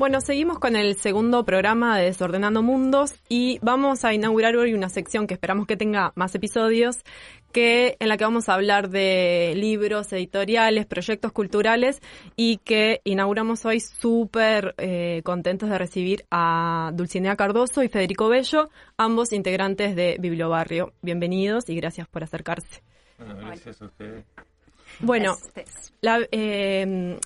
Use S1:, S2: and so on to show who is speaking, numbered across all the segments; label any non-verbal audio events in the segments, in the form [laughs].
S1: Bueno, seguimos con el segundo programa de Desordenando Mundos y vamos a inaugurar hoy una sección que esperamos que tenga más episodios, que en la que vamos a hablar de libros, editoriales, proyectos culturales y que inauguramos hoy súper eh, contentos de recibir a Dulcinea Cardoso y Federico Bello, ambos integrantes de Bibliobarrio. Bienvenidos y gracias por acercarse.
S2: Bueno, gracias a ustedes.
S1: Bueno, la, eh,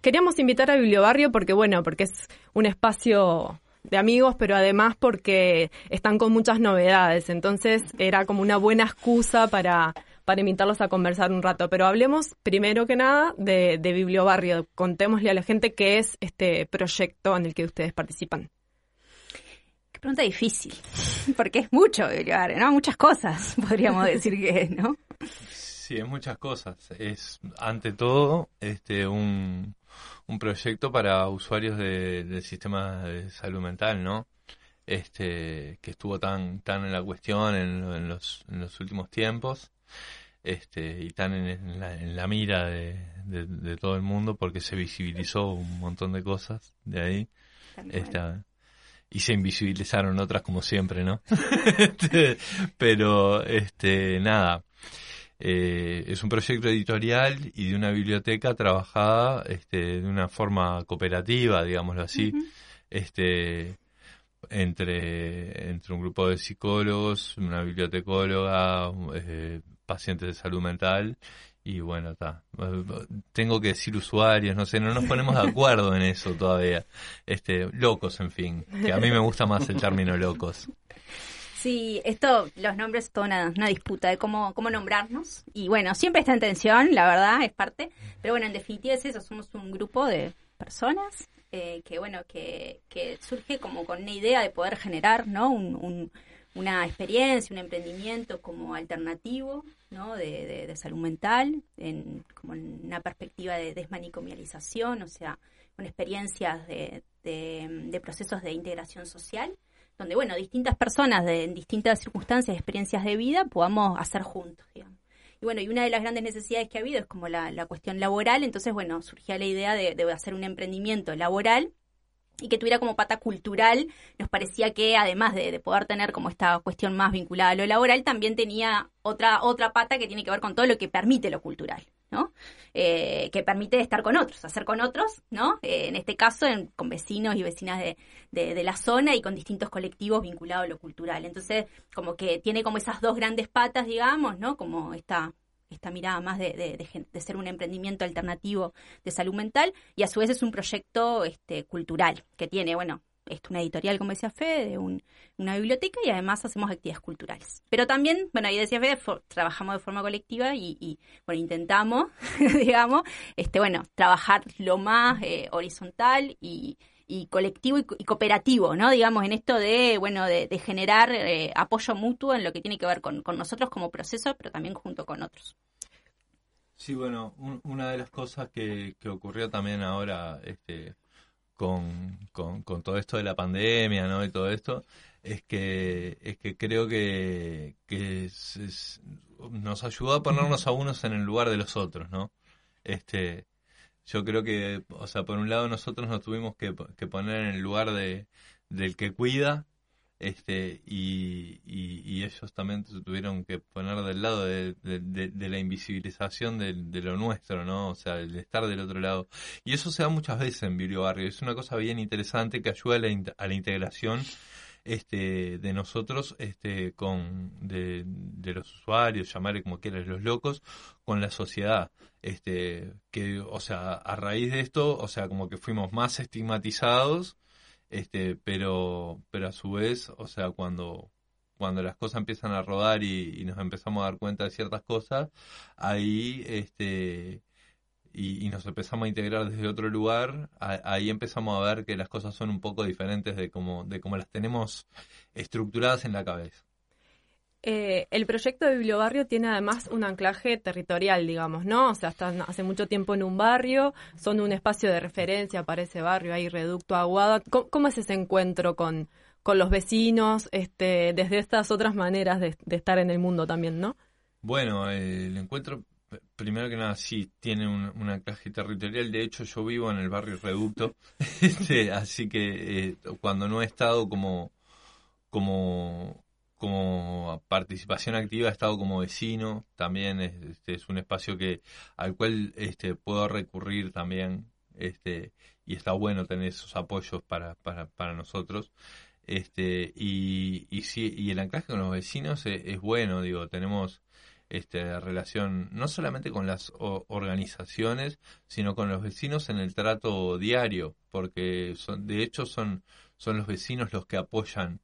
S1: Queríamos invitar a Bibliobarrio porque, bueno, porque es un espacio de amigos, pero además porque están con muchas novedades. Entonces era como una buena excusa para, para invitarlos a conversar un rato. Pero hablemos primero que nada de, de Bibliobarrio. Contémosle a la gente qué es este proyecto en el que ustedes participan.
S3: Qué pregunta difícil, [laughs] porque es mucho Bibliobarrio, ¿no? Muchas cosas, [laughs] podríamos decir que es, ¿no?
S2: Sí, es muchas cosas. Es, ante todo, este, un, un proyecto para usuarios de, del sistema de salud mental, ¿no? Este, que estuvo tan, tan en la cuestión en, los, en los últimos tiempos, este, y tan en, la, mira de, todo el mundo porque se visibilizó un montón de cosas de ahí. Esta, y se invisibilizaron otras como siempre, ¿no? [laughs] Este, pero, este, nada, eh, es un proyecto editorial y de una biblioteca trabajada este, de una forma cooperativa, digámoslo así, este, entre, entre un grupo de psicólogos, una bibliotecóloga, eh, pacientes de salud mental y bueno, está. Tengo que decir usuarios, no sé, no nos ponemos de acuerdo en eso todavía. Este, locos, en fin, que a mí me gusta más el término locos.
S3: Sí, esto, los nombres es toda una, disputa de cómo, cómo nombrarnos. Y bueno, siempre está en tensión, la verdad, es parte. Pero bueno, en definitiva es eso, somos un grupo de personas eh, que, bueno, que, que surge como con una idea de poder generar, ¿no? Un, una experiencia, un emprendimiento como alternativo, ¿no? De, de, salud mental, en, como en una perspectiva de desmanicomialización, o sea, con experiencias de, de procesos de integración social donde, bueno, distintas personas de, en distintas circunstancias, experiencias de vida, podamos hacer juntos, digamos. Y bueno, y una de las grandes necesidades que ha habido es como la, la cuestión laboral, entonces, bueno, surgía la idea de, de hacer un emprendimiento laboral y que tuviera como pata cultural, nos parecía que además de, poder tener como esta cuestión más vinculada a lo laboral, también tenía otra, otra pata que tiene que ver con todo lo que permite lo cultural. ¿No? Eh, que permite estar con otros, hacer con otros, ¿no? Eh, en este caso, con vecinos y vecinas de, de, la zona y con distintos colectivos vinculados a lo cultural. Entonces, como que tiene como esas dos grandes patas, digamos, ¿no? Como esta esta mirada más de, de, ser un emprendimiento alternativo de salud mental y a su vez es un proyecto este, cultural que tiene, bueno, una editorial, como decía Fede, de una biblioteca y además hacemos actividades culturales. Pero también, bueno, ahí decía Fede, trabajamos de forma colectiva y, bueno, intentamos, [laughs] digamos, este, bueno, trabajar lo más eh, horizontal y, colectivo y, cooperativo, ¿no? Digamos, en esto de, bueno, de, generar eh, apoyo mutuo en lo que tiene que ver con, nosotros como proceso, pero también junto con otros.
S2: Sí, bueno, una de las cosas que, que ocurrió también ahora, este, con, con, todo esto de la pandemia, ¿no? Y todo esto, es que, es que creo que, que nos ayudó a ponernos a unos en el lugar de los otros, ¿no? Este, yo creo que, o sea, por un lado nosotros nos tuvimos que, que poner en el lugar de, del que cuida este y, y, ellos también se tuvieron que poner del lado de, de, la invisibilización de, lo nuestro, ¿no? O sea, el estar del otro lado. Y eso se da muchas veces en Biblio Barrio. Es una cosa bien interesante que ayuda a la, a la integración este, de nosotros este, con de, de los usuarios, llamarle como quieras, los locos, con la sociedad. Este, que, o sea, a raíz de esto, o sea, como que fuimos más estigmatizados este, pero, pero a su vez, o sea, cuando, cuando las cosas empiezan a rodar y, nos empezamos a dar cuenta de ciertas cosas, ahí, este, y, nos empezamos a integrar desde otro lugar, ahí empezamos a ver que las cosas son un poco diferentes de como, de como las tenemos estructuradas en la cabeza.
S1: Eh, el proyecto de Bibliobarrio tiene además un anclaje territorial, digamos, ¿no? O sea, están hace mucho tiempo en un barrio, son un espacio de referencia para ese barrio, hay reducto aguada. ¿Cómo, es ese encuentro con, con los vecinos, este, desde estas otras maneras de, estar en el mundo también, no?
S2: Bueno, el encuentro primero que nada, sí, tiene un, un, anclaje territorial. De hecho, yo vivo en el barrio Reducto, [laughs] este, así que eh, cuando no he estado como, como, como participación activa, he estado como vecino. También este, es un espacio que al cual este, puedo recurrir también. Este, y está bueno tener esos apoyos para, para, para nosotros. Este, y, y, sí, y el anclaje con los vecinos es, es bueno, digo, tenemos este, relación no solamente con las organizaciones, sino con los vecinos en el trato diario, porque son, de hecho son, son los vecinos los que apoyan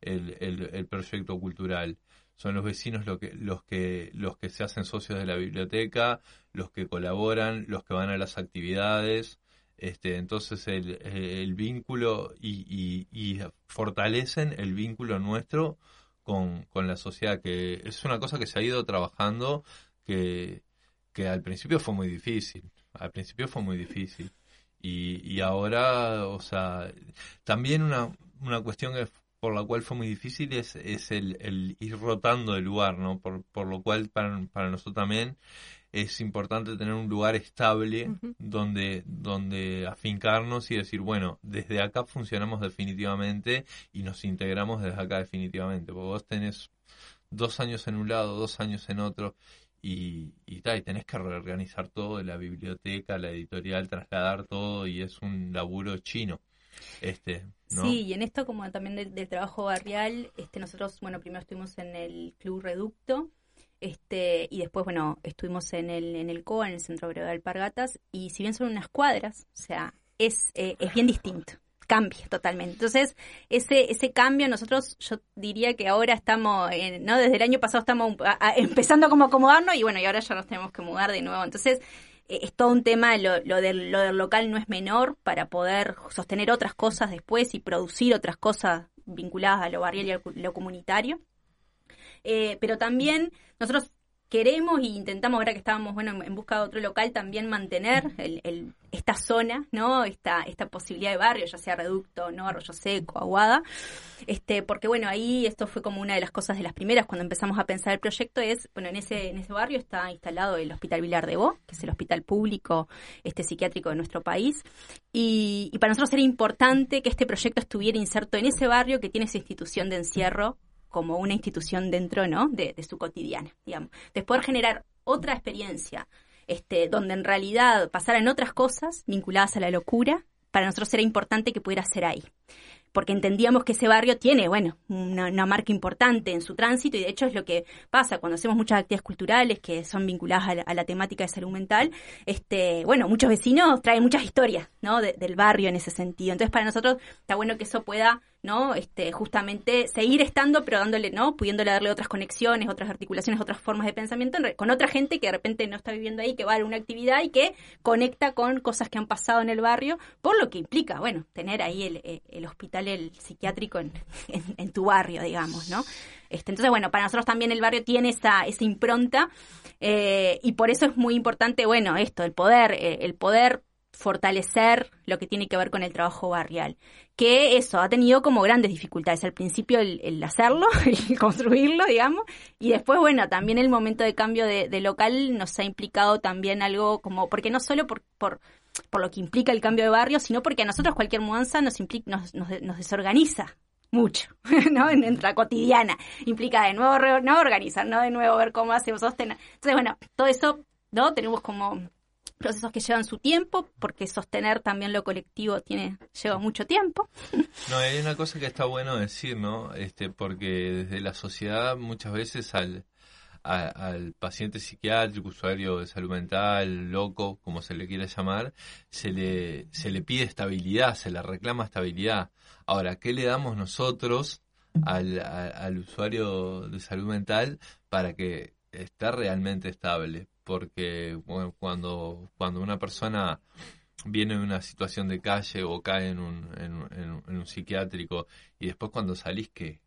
S2: el, el, proyecto cultural. Son los vecinos los que, los, que, los que se hacen socios de la biblioteca, los que colaboran, los que van a las actividades. Este, entonces el, el vínculo y, y, y fortalecen el vínculo nuestro con, con la sociedad, que es una cosa que se ha ido trabajando que, que al principio fue muy difícil, al principio fue muy difícil. Y, y ahora, o sea, también una, una cuestión que por la cual fue muy difícil es, es el, el ir rotando el lugar, ¿no? Por, por lo cual para, para nosotros también es importante tener un lugar estable donde, donde afincarnos y decir, bueno, desde acá funcionamos definitivamente y nos integramos desde acá definitivamente. Porque vos tenés dos años en un lado, dos años en otro y, y, y tenés que reorganizar todo, la biblioteca, la editorial, trasladar todo y es un laburo chino. Este,
S3: Sí, y en esto como también del, trabajo barrial, este nosotros, bueno, primero estuvimos en el Club Reducto, este, y después, bueno, estuvimos en el, en el COA, en el Centro Agrogal Alpargatas, y si bien son unas cuadras, o sea, es, eh, es bien distinto cambia totalmente. Entonces, ese, ese cambio nosotros, yo diría que ahora estamos, ¿no? Desde el año pasado estamos empezando como a acomodarnos y bueno, y ahora ya nos tenemos que mudar de nuevo. Entonces, eh, es todo un tema, lo, lo, del, lo del local no es menor para poder sostener otras cosas después y producir otras cosas vinculadas a lo barrial y a lo comunitario. Eh, pero también nosotros queremos y intentamos, ahora que estábamos bueno, en busca de otro local, también mantener el, esta zona, ¿no? Esta, esta posibilidad de barrio, ya sea Reducto, ¿no? Arroyo Seco, Aguada. Este, porque bueno, ahí esto fue como una de las cosas de las primeras cuando empezamos a pensar el proyecto, es, bueno, en ese, en ese barrio está instalado el Hospital Vilar de Bo, que es el hospital público este psiquiátrico de nuestro país. Y, y para nosotros era importante que este proyecto estuviera inserto en ese barrio que tiene esa institución de encierro como una institución dentro ¿no? de, su cotidiana, digamos. Después generar otra experiencia este, donde en realidad pasaran otras cosas vinculadas a la locura, para nosotros era importante que pudiera ser ahí porque entendíamos que ese barrio tiene, bueno, una, marca importante en su tránsito y de hecho es lo que pasa cuando hacemos muchas actividades culturales que son vinculadas a la, temática de salud mental, este, bueno, muchos vecinos traen muchas historias, ¿no? del barrio en ese sentido. Entonces para nosotros está bueno que eso pueda ¿no? Este, justamente seguir estando, pero dándole, ¿no? Pudiéndole darle otras conexiones, otras articulaciones, otras formas de pensamiento con otra gente que de repente no está viviendo ahí, que va a una actividad y que conecta con cosas que han pasado en el barrio, por lo que implica, bueno, tener ahí el, eh, el hospital, el psiquiátrico [laughs] en, en, tu barrio, digamos, ¿no? Este, entonces, bueno, para nosotros también el barrio tiene esa, esa impronta eh, y por eso es muy importante, bueno, esto, el poder, eh, el poder fortalecer lo que tiene que ver con el trabajo barrial. Que eso ha tenido como grandes dificultades. Al principio el, hacerlo, [laughs] el construirlo, digamos, y después, bueno, también el momento de cambio de, local nos ha implicado también algo como, porque no solo por, por, por, lo que implica el cambio de barrio, sino porque a nosotros cualquier mudanza nos, implica, nos, nos, desorganiza mucho, [laughs] ¿no? En nuestra cotidiana. Implica de nuevo no organizar, ¿no? De nuevo ver cómo hacemos sostener. Entonces, bueno, todo eso, ¿no? Tenemos como procesos que llevan su tiempo, porque sostener también lo colectivo tiene lleva mucho tiempo.
S2: No, hay una cosa que está bueno decir, ¿no? Este, porque desde la sociedad muchas veces al, al paciente psiquiátrico, usuario de salud mental, loco, como se le quiera llamar, se le, se le pide estabilidad, se le reclama estabilidad. Ahora, ¿qué le damos nosotros al, al usuario de salud mental para que esté realmente estable? Porque cuando, cuando una persona viene de una situación de calle o cae en un, en, un psiquiátrico y después cuando salís, ¿qué,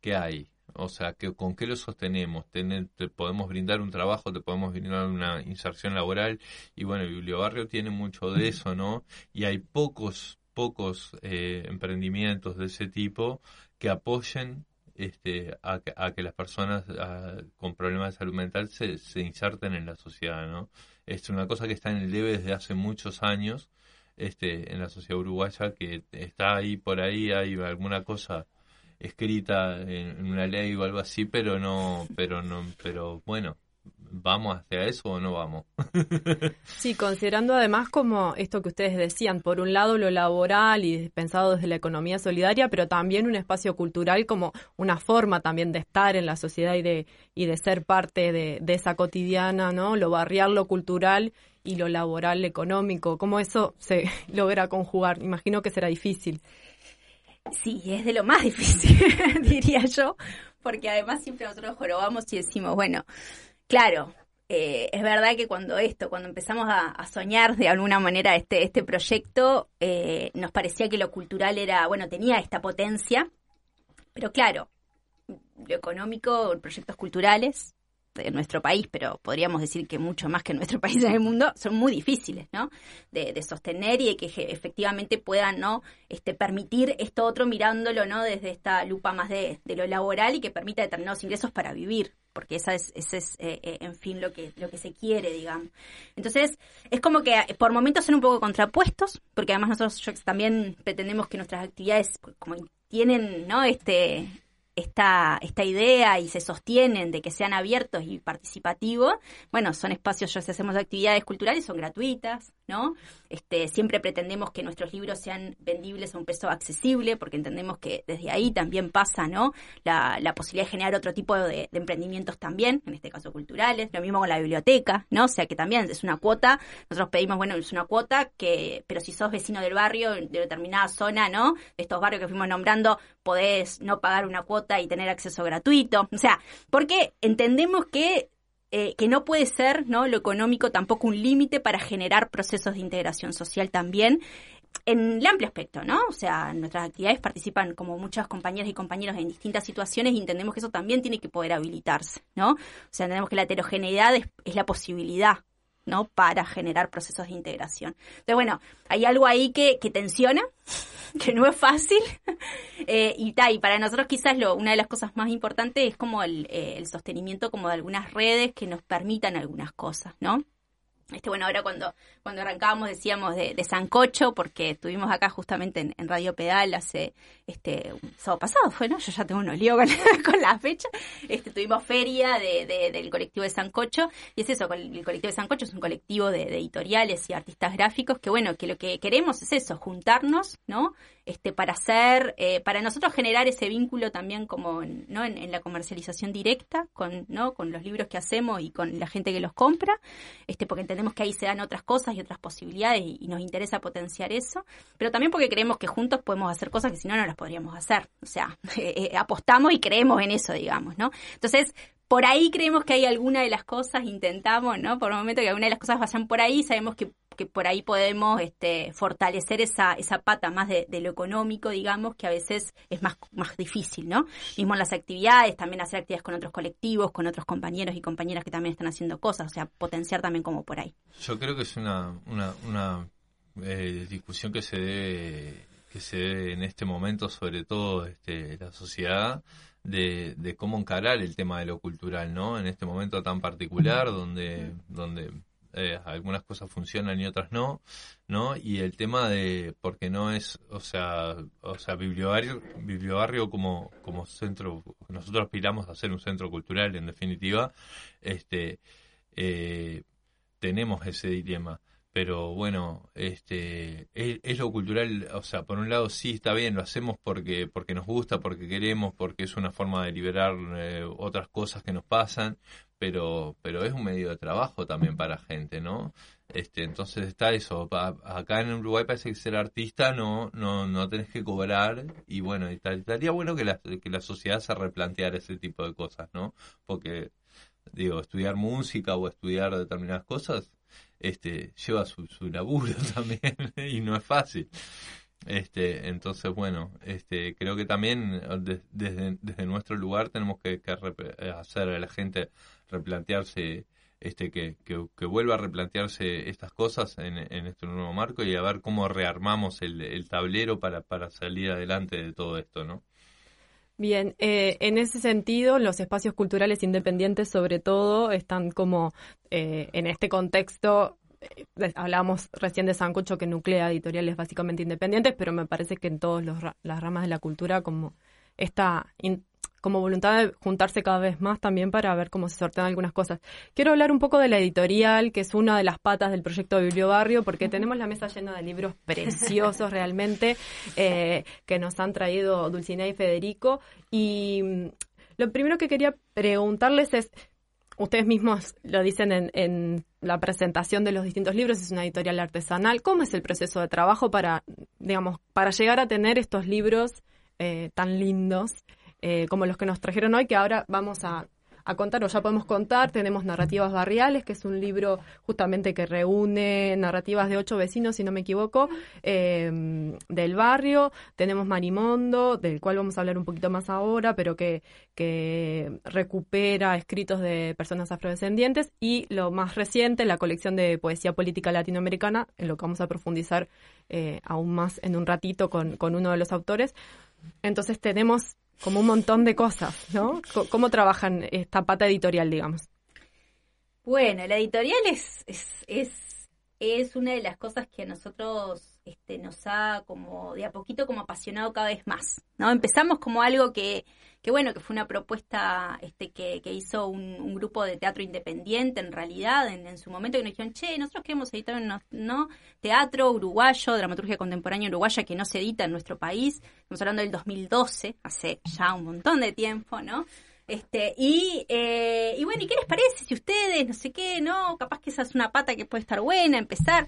S2: qué hay? O sea, que, ¿con qué lo sostenemos? te podemos brindar un trabajo, te podemos brindar una inserción laboral y bueno, el Bibliobarrio tiene mucho de [laughs] eso, ¿no? Y hay pocos, pocos eh, emprendimientos de ese tipo que apoyen este, a, que las personas con problemas de salud mental se, se inserten en la sociedad, ¿no? Es una cosa que está en el debe desde hace muchos años este, en la sociedad uruguaya, que está ahí por ahí, hay alguna cosa escrita en, una ley o algo así, pero no, pero no, pero bueno, ¿Vamos hacia eso o no vamos? [laughs]
S1: sí, considerando además como esto que ustedes decían, por un lado lo laboral y pensado desde la economía solidaria, pero también un espacio cultural como una forma también de estar en la sociedad y de, y de ser parte de, de esa cotidiana, ¿no? Lo barrial, lo cultural y lo laboral, económico, ¿cómo eso se [laughs] logra conjugar? Imagino que será difícil.
S3: Sí, es de lo más [laughs] difícil, diría yo, porque además siempre nosotros jorobamos y decimos, bueno, claro, eh, es verdad que cuando esto, cuando empezamos a, soñar de alguna manera este, este proyecto, eh, nos parecía que lo cultural era, bueno, tenía esta potencia, pero claro, lo económico, proyectos culturales, de nuestro país, pero podríamos decir que mucho más que nuestro [laughs] país en el mundo, son muy difíciles, ¿no? De, sostener y de que efectivamente puedan, ¿no? Este, permitir esto otro mirándolo, ¿no? Desde esta lupa más de, lo laboral y que permita determinados ingresos para vivir, porque esa es, ese es, eh, eh, en fin, lo que, lo que se quiere, digamos. Entonces, es como que eh, por momentos son un poco contrapuestos, porque además nosotros también pretendemos que nuestras actividades, como tienen, ¿no? Este, esta, esta idea y se sostienen de que sean abiertos y participativos, bueno, son espacios, ya hacemos actividades culturales, son gratuitas, ¿no? Este, siempre pretendemos que nuestros libros sean vendibles a un precio accesible, porque entendemos que desde ahí también pasa, ¿no? La, posibilidad de generar otro tipo de, emprendimientos también, en este caso culturales, lo mismo con la biblioteca, ¿no? O sea que también es una cuota, nosotros pedimos, bueno, es una cuota que, pero si sos vecino del barrio, de determinada zona, ¿no? estos barrios que fuimos nombrando, podés no pagar una cuota y tener acceso gratuito. O sea, porque entendemos que eh, que no puede ser ¿no? lo económico tampoco un límite para generar procesos de integración social también en el amplio aspecto, ¿no? O sea, nuestras actividades participan como muchas compañeras y compañeros en distintas situaciones y entendemos que eso también tiene que poder habilitarse, ¿no? O sea, entendemos que la heterogeneidad es la posibilidad ¿no? Para generar procesos de integración. Entonces, bueno, hay algo ahí que, que tensiona, [laughs] que no es fácil, [laughs] eh, y, y para nosotros quizás lo, una de las cosas más importantes es como el, eh, el sostenimiento como de algunas redes que nos permitan algunas cosas, ¿no? Este, bueno, ahora cuando, cuando arrancábamos decíamos de, de Sancocho, porque estuvimos acá justamente en, Radio Pedal hace este sábado pasado, fue, ¿no? Yo ya tengo unos líos con, la [laughs] fecha. Este, tuvimos feria de, del colectivo de Sancocho, y es eso, el colectivo de Sancocho es un colectivo de, editoriales y artistas gráficos que, bueno, que lo que queremos es eso, juntarnos, ¿no? Este, para hacer, eh, para nosotros generar ese vínculo también como, ¿no? En, en, la comercialización directa, con, ¿no? Con los libros que hacemos y con la gente que los compra, este, porque entendemos que ahí se dan otras cosas y otras posibilidades y, nos interesa potenciar eso, pero también porque creemos que juntos podemos hacer cosas que si no, no las podríamos hacer. O sea, [laughs] eh, eh, apostamos y creemos en eso, digamos, ¿no? Entonces, por ahí creemos que hay alguna de las cosas, intentamos, ¿no? Por un momento que alguna de las cosas vayan por ahí, sabemos que que por ahí podemos este, fortalecer esa, esa pata más de, lo económico, digamos, que a veces es más, más difícil, ¿no? Mismo en las actividades, también hacer actividades con otros colectivos, con otros compañeros y compañeras que también están haciendo cosas, o sea, potenciar también como por ahí.
S2: Yo creo que es una, una, una eh, discusión que se debe que se debe en este momento, sobre todo este, la sociedad, de, de cómo encarar el tema de lo cultural, ¿no? En este momento tan particular, donde, donde eh, algunas cosas funcionan y otras no, ¿no? Y el tema de, porque no es, o sea, o sea, bibliobarrio, bibliobarrio como, como centro, nosotros aspiramos a ser un centro cultural en definitiva, este, eh, tenemos ese dilema pero bueno, este es, lo cultural, o sea, por un lado sí está bien, lo hacemos porque porque nos gusta, porque queremos, porque es una forma de liberar eh, otras cosas que nos pasan, pero pero es un medio de trabajo también para gente, ¿no? Este, entonces está eso, acá en Uruguay parece que ser artista no no no tenés que cobrar y bueno, estaría bueno que la que la sociedad se replanteara ese tipo de cosas, ¿no? Porque digo, estudiar música o estudiar determinadas cosas este, lleva su, su laburo [laughs] también y no es fácil. Este, entonces, bueno, este, creo que también desde, desde nuestro lugar tenemos que, hacer a la gente replantearse, este, que, que, vuelva a replantearse estas cosas en, en, este nuevo marco y a ver cómo rearmamos el, el tablero para, para salir adelante de todo esto, ¿no?
S1: Bien, eh, en ese sentido, los espacios culturales independientes, sobre todo, están como eh, en este contexto. eh, hablamos recién de Sancocho que nuclea editoriales básicamente independientes, pero me parece que en todas las ramas de la cultura como esta como voluntad de juntarse cada vez más también para ver cómo se sortean algunas cosas. Quiero hablar un poco de la editorial, que es una de las patas del proyecto Bibliobarrio, porque tenemos la mesa llena de libros preciosos [laughs] realmente eh, que nos han traído Dulcinea y Federico. Y mm, lo primero que quería preguntarles es, ustedes mismos lo dicen en, en la presentación de los distintos libros, es una editorial artesanal. ¿Cómo es el proceso de trabajo para, digamos, para llegar a tener estos libros eh, tan lindos eh, como los que nos trajeron hoy, que ahora vamos a, a contar, o ya podemos contar? Tenemos Narrativas Barriales, que es un libro justamente que reúne narrativas de ocho vecinos, si no me equivoco, eh, del barrio. Tenemos Marimondo, del cual vamos a hablar un poquito más ahora, pero que, que recupera escritos de personas afrodescendientes. Y lo más reciente, la colección de poesía política latinoamericana, en lo que vamos a profundizar eh, aún más en un ratito con, con uno de los autores. Entonces tenemos como un montón de cosas, ¿no? ¿Cómo trabajan esta pata editorial, digamos?
S3: Bueno, la editorial es, es, es, es una de las cosas que nosotros este, nos ha como de a poquito como apasionado cada vez más, ¿no? Empezamos como algo que, que bueno, que fue una propuesta este, que, que hizo un, grupo de teatro independiente en realidad en, en su momento que nos dijeron, che, nosotros queremos editar un ¿no? teatro uruguayo, dramaturgia contemporánea uruguaya que no se edita en nuestro país, estamos hablando del 2012, hace ya un montón de tiempo, ¿no? Este, y, eh, y bueno, ¿y qué les parece si ustedes, no sé qué, no? Capaz que esa es una pata que puede estar buena, empezar.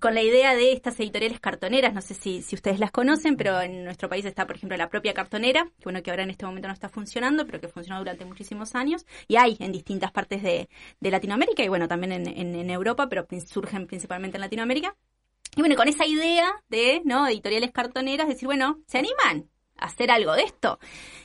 S3: Con la idea de estas editoriales cartoneras, no sé si, si ustedes las conocen, pero en nuestro país está, por ejemplo, la propia cartonera, que bueno, que ahora en este momento no está funcionando, pero que funcionó durante muchísimos años, y hay en distintas partes de, de Latinoamérica y bueno, también en, en, en Europa, pero surgen principalmente en Latinoamérica. Y bueno, con esa idea de, ¿no? Editoriales cartoneras, decir, bueno, ¿se animan hacer algo de esto?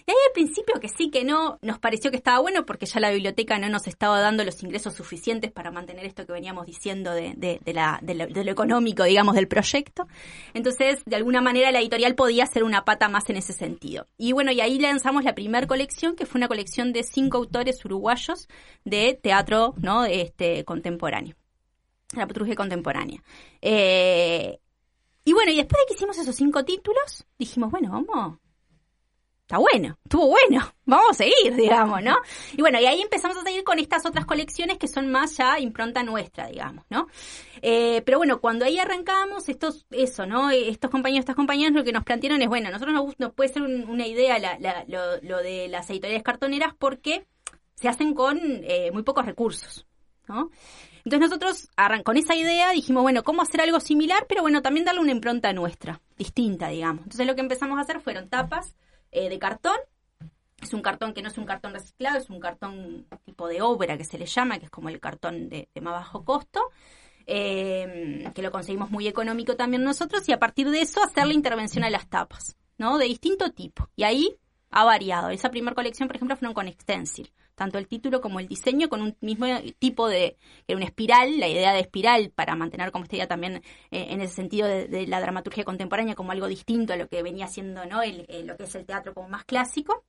S3: Y ahí al principio que sí, que no, nos pareció que estaba bueno porque ya la biblioteca no nos estaba dando los ingresos suficientes para mantener esto que veníamos diciendo de, de, la, lo, económico, digamos, del proyecto. Entonces, de alguna manera la editorial podía ser una pata más en ese sentido. Y bueno, y ahí lanzamos la primera colección, que fue una colección de cinco autores uruguayos de teatro, ¿no? Este, contemporáneo la dramaturgia contemporánea. Eh, y bueno, y después de que hicimos esos cinco títulos, dijimos, bueno, vamos. Está bueno, estuvo bueno, vamos a seguir, digamos, ¿no? Y bueno, y ahí empezamos a seguir con estas otras colecciones que son más ya impronta nuestra, digamos, ¿no? Eh, pero bueno, cuando ahí arrancamos, estos, eso, ¿no? Estos compañeros, estas compañeras lo que nos plantearon es, bueno, a nosotros nos, nos puede ser un- una idea la, la- lo, de las editoriales cartoneras porque se hacen con eh, muy pocos recursos, ¿no? Entonces nosotros con esa idea dijimos, bueno, ¿cómo hacer algo similar? Pero bueno, también darle una impronta nuestra, distinta, digamos. Entonces lo que empezamos a hacer fueron tapas eh, de cartón. Es un cartón que no es un cartón reciclado, es un cartón tipo de obra que se le llama, que es como el cartón de, más bajo costo, eh, que lo conseguimos muy económico también nosotros, y a partir de eso hacer la intervención a las tapas, ¿no? De distinto tipo. Y ahí ha variado. Esa primera colección, por ejemplo, fueron con Extensil. Tanto el título como el diseño con un mismo tipo de, era una espiral, la idea de espiral para mantener como esta idea también eh, en ese sentido de, la dramaturgia contemporánea como algo distinto a lo que venía siendo ¿no? El, el, lo que es el teatro como más clásico.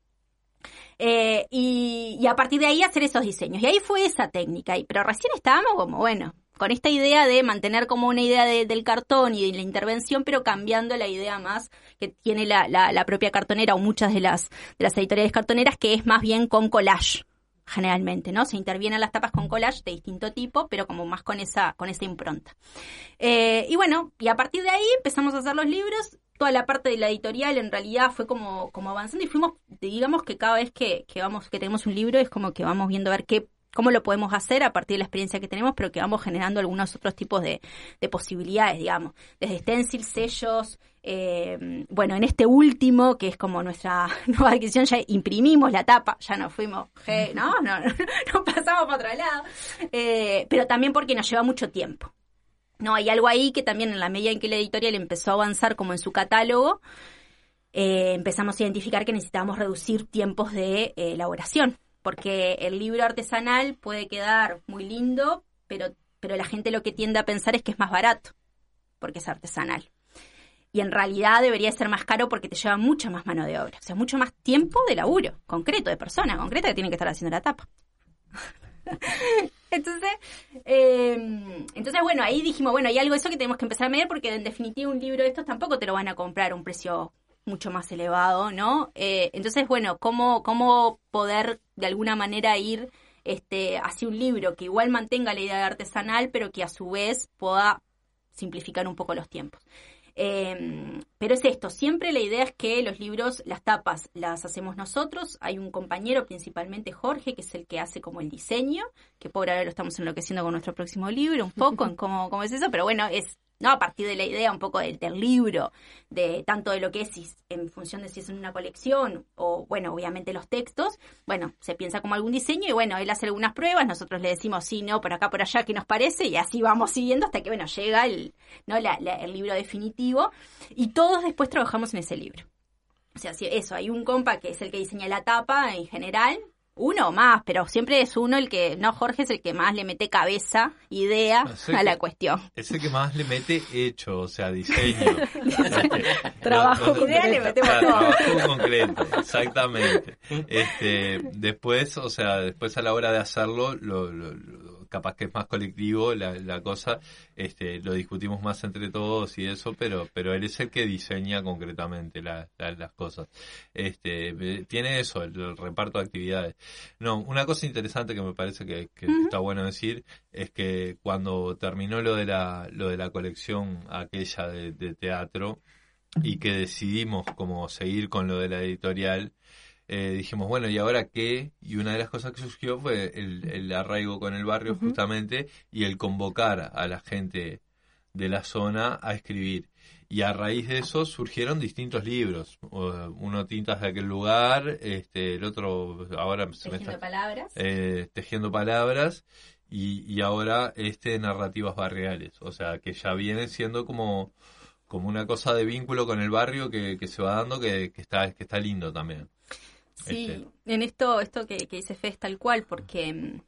S3: Eh, y, a partir de ahí hacer esos diseños. Y ahí fue esa técnica. Y, pero recién estábamos como, bueno, con esta idea de mantener como una idea de, del cartón y de la intervención, pero cambiando la idea más que tiene la, la, la propia cartonera o muchas de las, de las editoriales cartoneras, que es más bien con collage generalmente, ¿no? Se intervienen las tapas con collage de distinto tipo, pero como más con esa, con esa impronta. Eh, y bueno, y a partir de ahí empezamos a hacer los libros. Toda la parte de la editorial en realidad fue como, como avanzando y fuimos, digamos que cada vez que, que vamos, que tenemos un libro es como que vamos viendo a ver qué cómo lo podemos hacer a partir de la experiencia que tenemos, pero que vamos generando algunos otros tipos de, de posibilidades, digamos, desde stencil, sellos, eh, bueno, en este último, que es como nuestra [laughs] nueva adquisición, ya imprimimos la tapa, ya nos fuimos, no, [laughs] no, no pasamos para otro lado, eh, pero también porque nos lleva mucho tiempo. No, hay algo ahí que también en la medida en que la editorial empezó a avanzar como en su catálogo, eh, empezamos a identificar que necesitábamos reducir tiempos de eh, elaboración porque el libro artesanal puede quedar muy lindo, pero, pero la gente lo que tiende a pensar es que es más barato, porque es artesanal. Y en realidad debería ser más caro porque te lleva mucha más mano de obra, o sea, mucho más tiempo de laburo, concreto, de persona concreta que tiene que estar haciendo la tapa. [laughs] entonces, eh, entonces, bueno, ahí dijimos, bueno, hay algo de eso que tenemos que empezar a medir porque en definitiva un libro de estos tampoco te lo van a comprar a un precio mucho más elevado, ¿no? Eh, entonces, bueno, ¿cómo, ¿cómo poder de alguna manera ir este, hacia un libro que igual mantenga la idea de artesanal, pero que a su vez pueda simplificar un poco los tiempos? Eh, pero es esto, siempre la idea es que los libros, las tapas las hacemos nosotros. Hay un compañero, principalmente Jorge, que es el que hace como el diseño, que por ahora lo estamos enloqueciendo con nuestro próximo libro, un poco en [laughs] cómo, cómo es eso, pero bueno, es ¿no? A partir de la idea un poco del, libro, de tanto de lo que es en función de si es en una colección o, bueno, obviamente los textos, bueno, se piensa como algún diseño y bueno, él hace algunas pruebas, nosotros le decimos sí, no, por acá, por allá, ¿qué nos parece? Y así vamos siguiendo hasta que, bueno, llega el, ¿no? el libro definitivo y todos después trabajamos en ese libro. O sea, eso, hay un compa que es el que diseña la tapa en general, uno o más, pero siempre es uno el que, no, Jorge es el que más le mete cabeza, idea a la cuestión.
S2: Es el que más le mete hecho, o sea, diseño. [laughs]
S3: trabajo concreto. le metemos
S2: Trabajo concreto, exactamente. [laughs] Este, después, o sea, después a la hora de hacerlo, lo, lo capaz que es más colectivo la, la cosa, este, lo discutimos más entre todos y eso, pero, pero él es el que diseña concretamente las cosas. Este, tiene eso, el, reparto de actividades. No, una cosa interesante que me parece que, está bueno decir es que cuando terminó lo de la, lo de la colección aquella de, de teatro y que decidimos como seguir con lo de la editorial, eh, dijimos, bueno, ¿y ahora qué? Y una de las cosas que surgió fue el, arraigo con el barrio justamente y el convocar a la gente de la zona a escribir. Y a raíz de eso surgieron distintos libros. Uno Tintas de aquel lugar, este, el otro ahora
S3: se Tejiendo palabras.
S2: Eh, tejiendo palabras. Y, y ahora este Narrativas Barriales. O sea, que ya viene siendo como, como una cosa de vínculo con el barrio que, que se va dando que, que, está, que está lindo también.
S3: Sí, este. en esto, esto que, dice Fe es tal cual, porque mm,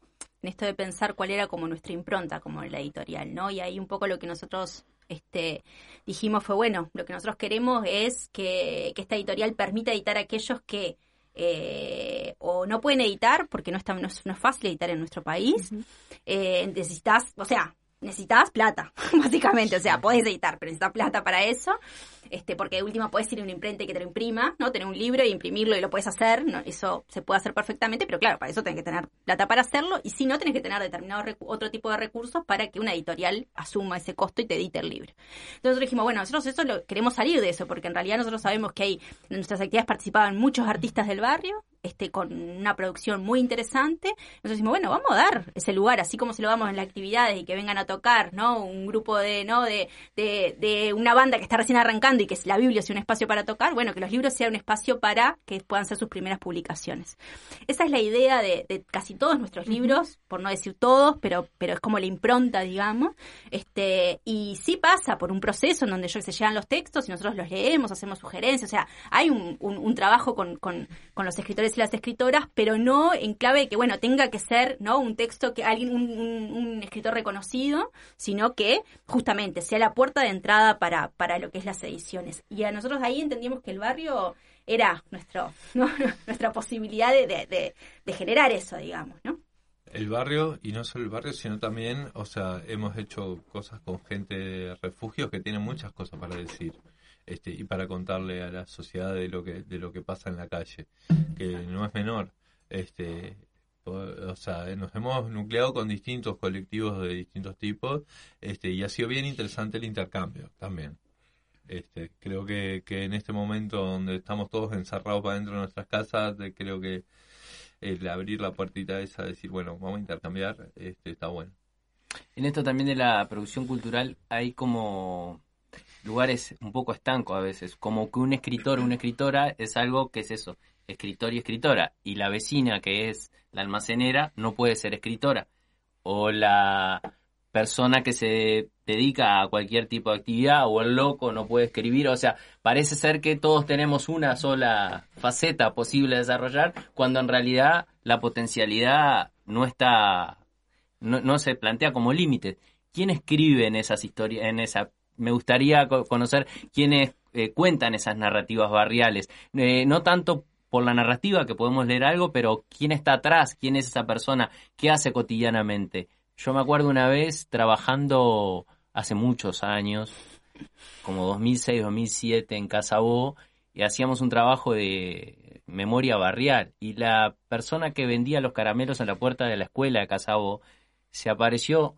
S3: en esto de pensar cuál era como nuestra impronta como la editorial, ¿no? Y ahí un poco lo que nosotros este, dijimos fue, bueno, lo que nosotros queremos es que, esta editorial permita editar a aquellos que eh, o no pueden editar porque no, está, no, es, fácil editar en nuestro país. Eh, necesitas, o sea, necesitas plata, [laughs] básicamente. O sea, podés editar, pero necesitas plata para eso este, porque de última puedes ir a una imprenta y que te lo imprima, ¿no? Tener un libro y imprimirlo y lo puedes hacer, ¿no? Eso se puede hacer perfectamente, pero claro, para eso tenés que tener plata para hacerlo y si no, tenés que tener determinado otro tipo de recursos para que una editorial asuma ese costo y te edite el libro. Entonces dijimos, bueno, nosotros eso lo, queremos salir de eso, porque en realidad nosotros sabemos que hay, en nuestras actividades participaban muchos artistas del barrio, este, con una producción muy interesante. Entonces decimos, bueno, vamos a dar ese lugar, así como se lo damos en las actividades y que vengan a tocar, ¿no? Un grupo de, ¿no? De, de, de una banda que está recién arrancando y que la Biblia sea un espacio para tocar, bueno, que los libros sean un espacio para que puedan ser sus primeras publicaciones. Esa es la idea de, casi todos nuestros libros, por no decir todos, pero, pero es como la impronta, digamos. Este, y sí pasa por un proceso en donde se llegan los textos y nosotros los leemos, hacemos sugerencias, o sea, hay un, un, trabajo con, con, con, los escritores las escritoras, pero no en clave de que, bueno, tenga que ser, ¿no? Un texto que alguien, un, un escritor reconocido, sino que justamente sea la puerta de entrada para, para lo que es las ediciones y a nosotros ahí entendimos que el barrio era nuestro, [laughs] nuestra posibilidad de, generar eso, digamos, ¿no?
S2: El barrio, y no solo el barrio, sino también, o sea, hemos hecho cosas con gente de refugios que tienen muchas cosas para decir. Este, y para contarle a la sociedad de lo que de lo que pasa en la calle que no es menor este o sea nos hemos nucleado con distintos colectivos de distintos tipos este y ha sido bien interesante el intercambio también este, creo que, que en este momento donde estamos todos encerrados para dentro de nuestras casas, creo que el abrir la puertita esa, decir, bueno, vamos a intercambiar, este, está bueno.
S4: En esto también de la producción cultural hay como lugares un poco estancos a veces, como que un escritor o una escritora es algo que es eso, escritor y escritora, y la vecina que es la almacenera no puede ser escritora, o la persona que se dedica a cualquier tipo de actividad o el loco no puede escribir, o sea, parece ser que todos tenemos una sola faceta posible de desarrollar, cuando en realidad la potencialidad no está, no, se plantea como límite. ¿Quién escribe en esas historias, en esa me gustaría conocer quiénes eh, cuentan esas narrativas barriales. Eh, no tanto por la narrativa, que podemos leer algo, pero quién está atrás, quién es esa persona, qué hace cotidianamente. Yo me acuerdo una vez trabajando hace muchos años, como 2006, 2007 en Casabó, y hacíamos un trabajo de memoria barrial. Y la persona que vendía los caramelos en la puerta de la escuela de Casabó se apareció,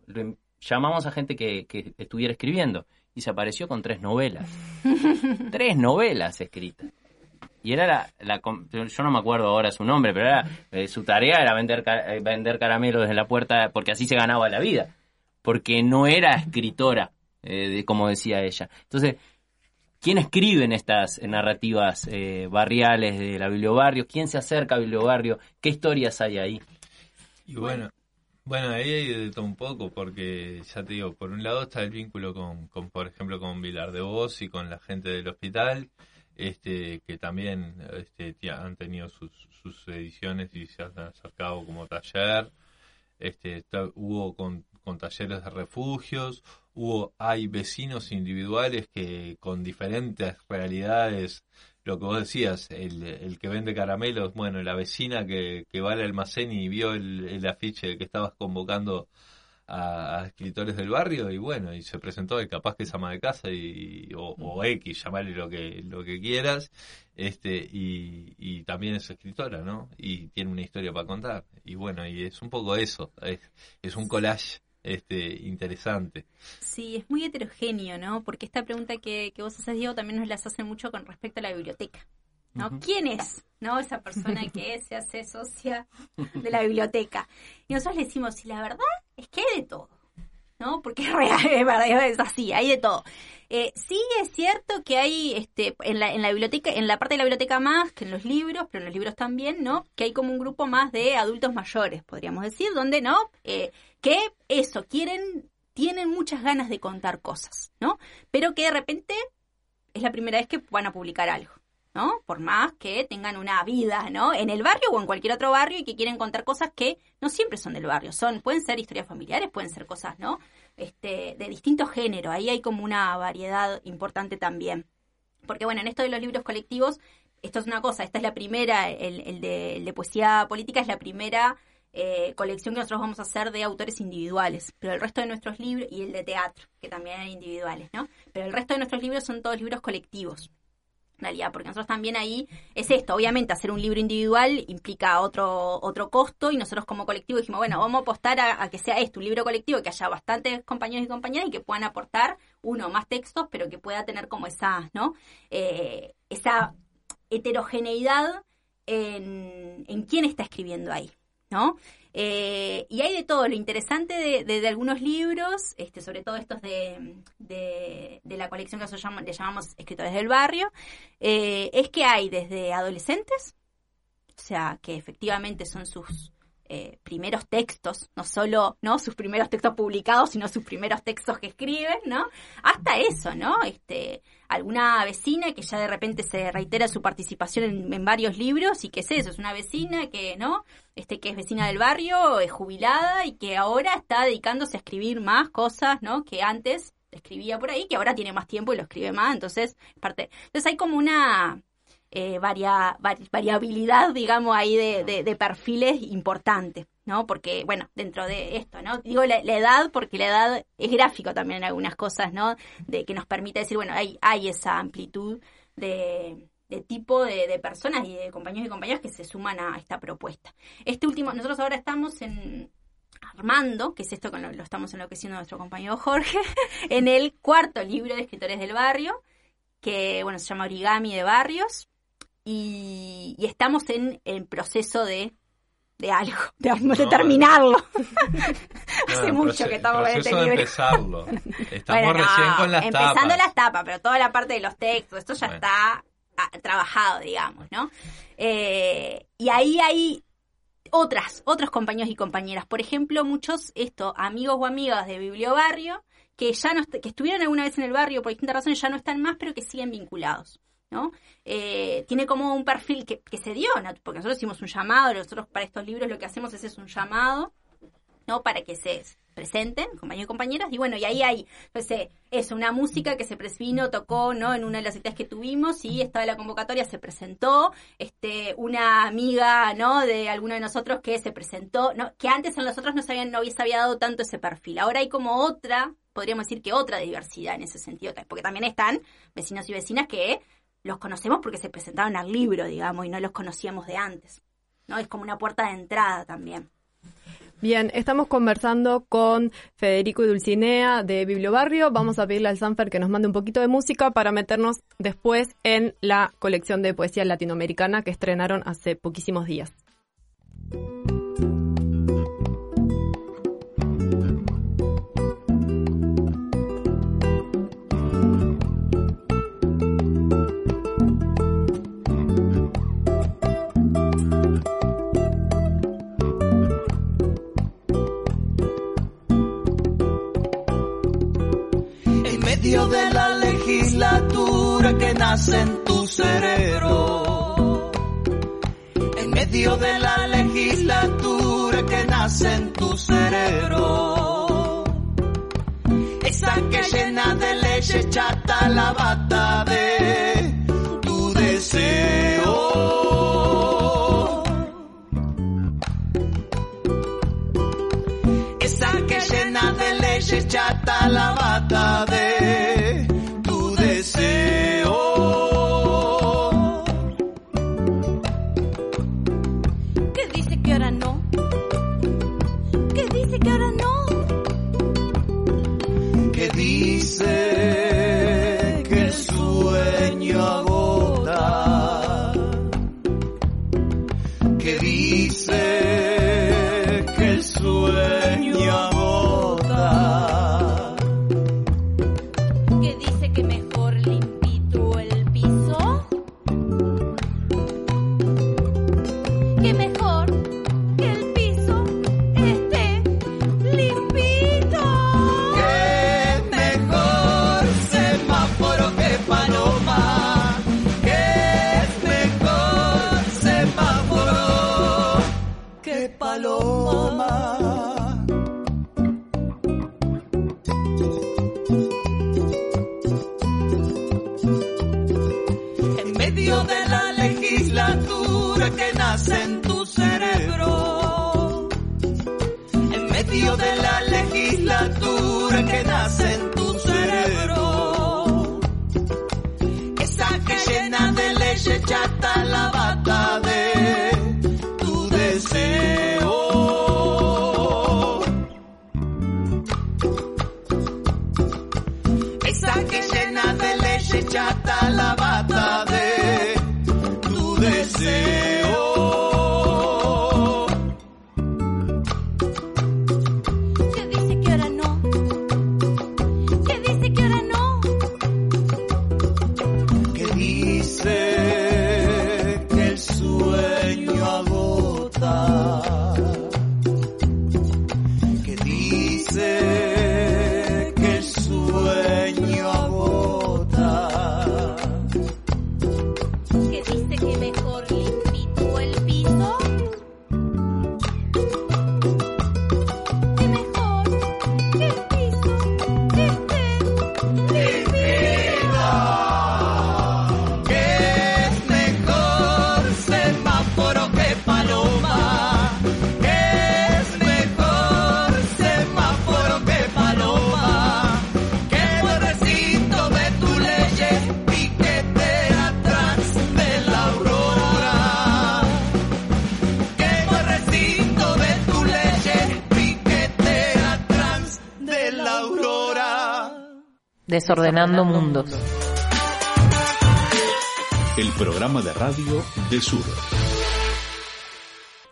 S4: llamamos a gente que, que estuviera escribiendo, y se apareció con tres novelas. [laughs] tres novelas escritas. Y era la, yo no me acuerdo ahora su nombre, pero era, eh, su tarea era vender, eh, vender caramelos desde la puerta, porque así se ganaba la vida. Porque no era escritora, eh, como decía ella. Entonces, ¿quién escribe en estas narrativas barriales de la bibliobarrio? ¿Quién se acerca a bibliobarrio? ¿Qué historias hay ahí?
S2: Y bueno, bueno, ahí hay de todo un poco, porque ya te digo, por un lado está el vínculo con, con por ejemplo, con Vilar de Voz y con la gente del hospital, este que también este, han tenido sus, sus ediciones y se han acercado como taller. Este, hubo con, con talleres de refugios, hubo hay vecinos individuales que con diferentes realidades lo que vos decías, el, el, que vende caramelos, bueno, la vecina que, que va al almacén y vio el, el afiche que estabas convocando a, escritores del barrio y bueno, y se presentó y capaz que es ama de casa y, o, X, llamarle lo que, lo que quieras, este, y, y también es escritora, ¿no? Y tiene una historia para contar. Y bueno, y es un poco eso, es, es un collage este, interesante.
S3: Sí, es muy heterogéneo, ¿no? Porque esta pregunta que, que vos haces, Diego, también nos las hace mucho con respecto a la biblioteca. ¿no? ¿Quién es? ¿No? Esa persona que [laughs] se hace socia de la biblioteca. Y nosotros le decimos, y la verdad es que hay de todo, ¿no? Porque es real, [laughs] es verdad, es así, hay de todo. Eh, sí es cierto que hay este, en, la, en la biblioteca, en la parte de la biblioteca más que en los libros, pero en los libros también, ¿no? Que hay como un grupo más de adultos mayores, podríamos decir, donde, ¿no? Eh, que eso, quieren, tienen muchas ganas de contar cosas, ¿no? Pero que de repente es la primera vez que van a publicar algo. ¿No? Por más que tengan una vida, ¿no? En el barrio o en cualquier otro barrio y que quieren contar cosas que no siempre son del barrio, son, pueden ser historias familiares, pueden ser cosas, ¿no? Este, de distintos géneros, ahí hay como una variedad importante también. Porque bueno, en esto de los libros colectivos, esto es una cosa, esta es la primera, el, de, poesía política es la primera eh, colección que nosotros vamos a hacer de autores individuales, pero el resto de nuestros libros, y el de teatro, que también eran individuales, ¿no? Pero el resto de nuestros libros son todos libros colectivos porque nosotros también ahí es esto, obviamente hacer un libro individual implica otro otro costo y nosotros como colectivo dijimos, bueno, vamos a apostar a, que sea esto, un libro colectivo, que haya bastantes compañeros y compañeras y que puedan aportar uno más textos, pero que pueda tener como esa, ¿no? Eh, esa heterogeneidad en, en quién está escribiendo ahí, ¿no? Eh, y hay de todo. Lo interesante de, algunos libros, este, sobre todo estos de, de, la colección que nosotros le llamamos Escritores del Barrio, eh, es que hay desde adolescentes, o sea, que efectivamente son sus eh, primeros textos, no solo ¿no? sus primeros textos publicados, sino sus primeros textos que escriben, ¿no? Hasta eso, ¿no? Este, alguna vecina que ya de repente se reitera su participación en, varios libros y que es eso, es una vecina que, ¿no? Este, que es vecina del barrio, es jubilada y que ahora está dedicándose a escribir más cosas, ¿no? Que antes escribía por ahí, que ahora tiene más tiempo y lo escribe más, entonces, parte. Entonces hay como una eh, variabilidad, digamos, ahí de, perfiles importantes, ¿no? Porque, bueno, dentro de esto, ¿no? Digo la, edad porque la edad es gráfico también en algunas cosas, ¿no? De que nos permite decir, bueno, hay, hay esa amplitud de, tipo de, personas y de compañeros y compañeras que se suman a esta propuesta. Este último, nosotros ahora estamos en Armando, que es esto con lo, lo estamos enloqueciendo nuestro compañero Jorge, [laughs] en el cuarto libro de escritores del barrio, que bueno, se llama Origami de Barrios, y, estamos en el proceso de, de algo, [laughs] de, terminarlo. [laughs] Hace mucho que estamos en este
S2: de empezarlo. [laughs] Estamos recién con las
S3: empezando las tapas, pero toda la parte de los textos, esto ya está ah, trabajado, digamos, ¿no? Eh, y ahí hay otras, otros compañeros y compañeras. Por ejemplo, muchos, esto, amigos o amigas de Bibliobarrio, que ya no que estuvieron alguna vez en el barrio por distintas razones, ya no están más, pero que siguen vinculados. ¿No? Eh, tiene como un perfil que, se dio, porque nosotros hicimos un llamado, nosotros para estos libros lo que hacemos es, es un llamado, ¿no? Para que se, presenten, compañeros y compañeras, y bueno, y ahí hay, no sé, es una música que se vino, tocó, ¿no? En una de las actividades que tuvimos, y estaba la convocatoria, se presentó, este, una amiga, ¿no? De alguno de nosotros que se presentó, ¿no? Que antes en nosotros no se habían, no se había dado tanto ese perfil. Ahora hay como otra, podríamos decir que otra diversidad en ese sentido, porque también están vecinos y vecinas que los conocemos porque se presentaron al libro, digamos, y no los conocíamos de antes. ¿no? Es como una puerta de entrada también.
S1: Bien, estamos conversando con Federico y Dulcinea de Bibliobarrio. Vamos a pedirle al Sanfer que nos mande un poquito de música para meternos después en la colección de poesía latinoamericana que estrenaron hace poquísimos días.
S5: Que nace en tu cerebro. En medio de la legislatura que nace en tu cerebro. Esa que llena de leche chata la bata de tu deseo. Esa que llena de leche chata la bata de
S6: Desordenando Mundos.
S7: El programa de radio de Sur.